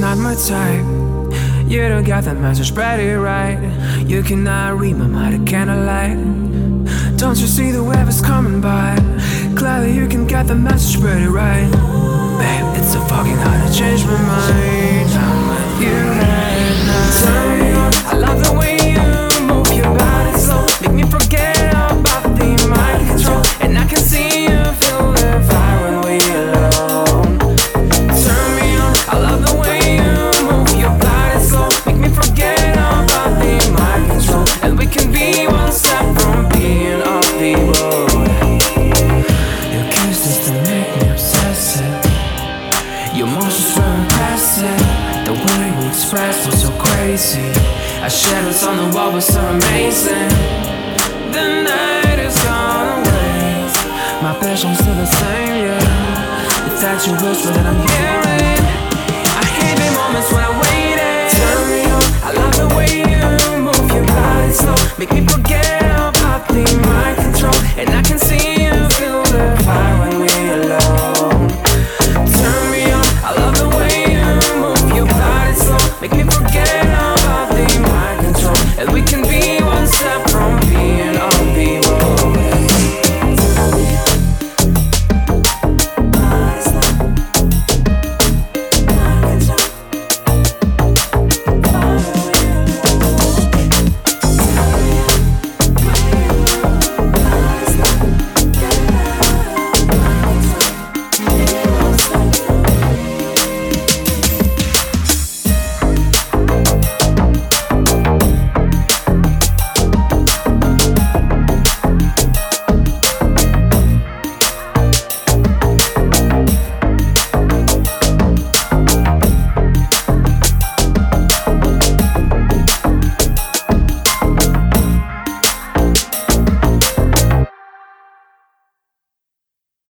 not my type. You don't got the message pretty right. You cannot read my mind, I candlelight. Don't you see the wave is coming by? Clearly, you can get the message pretty right. Babe, it's so fucking hard to change my mind. I'm with you right now. Your motions were impressive. The way we expressed was so crazy. Our shadows on the wall was so amazing. The night is gone away. My passion's still the same, yeah. It's you whisper that I'm hearing. I hate the moments when I waited.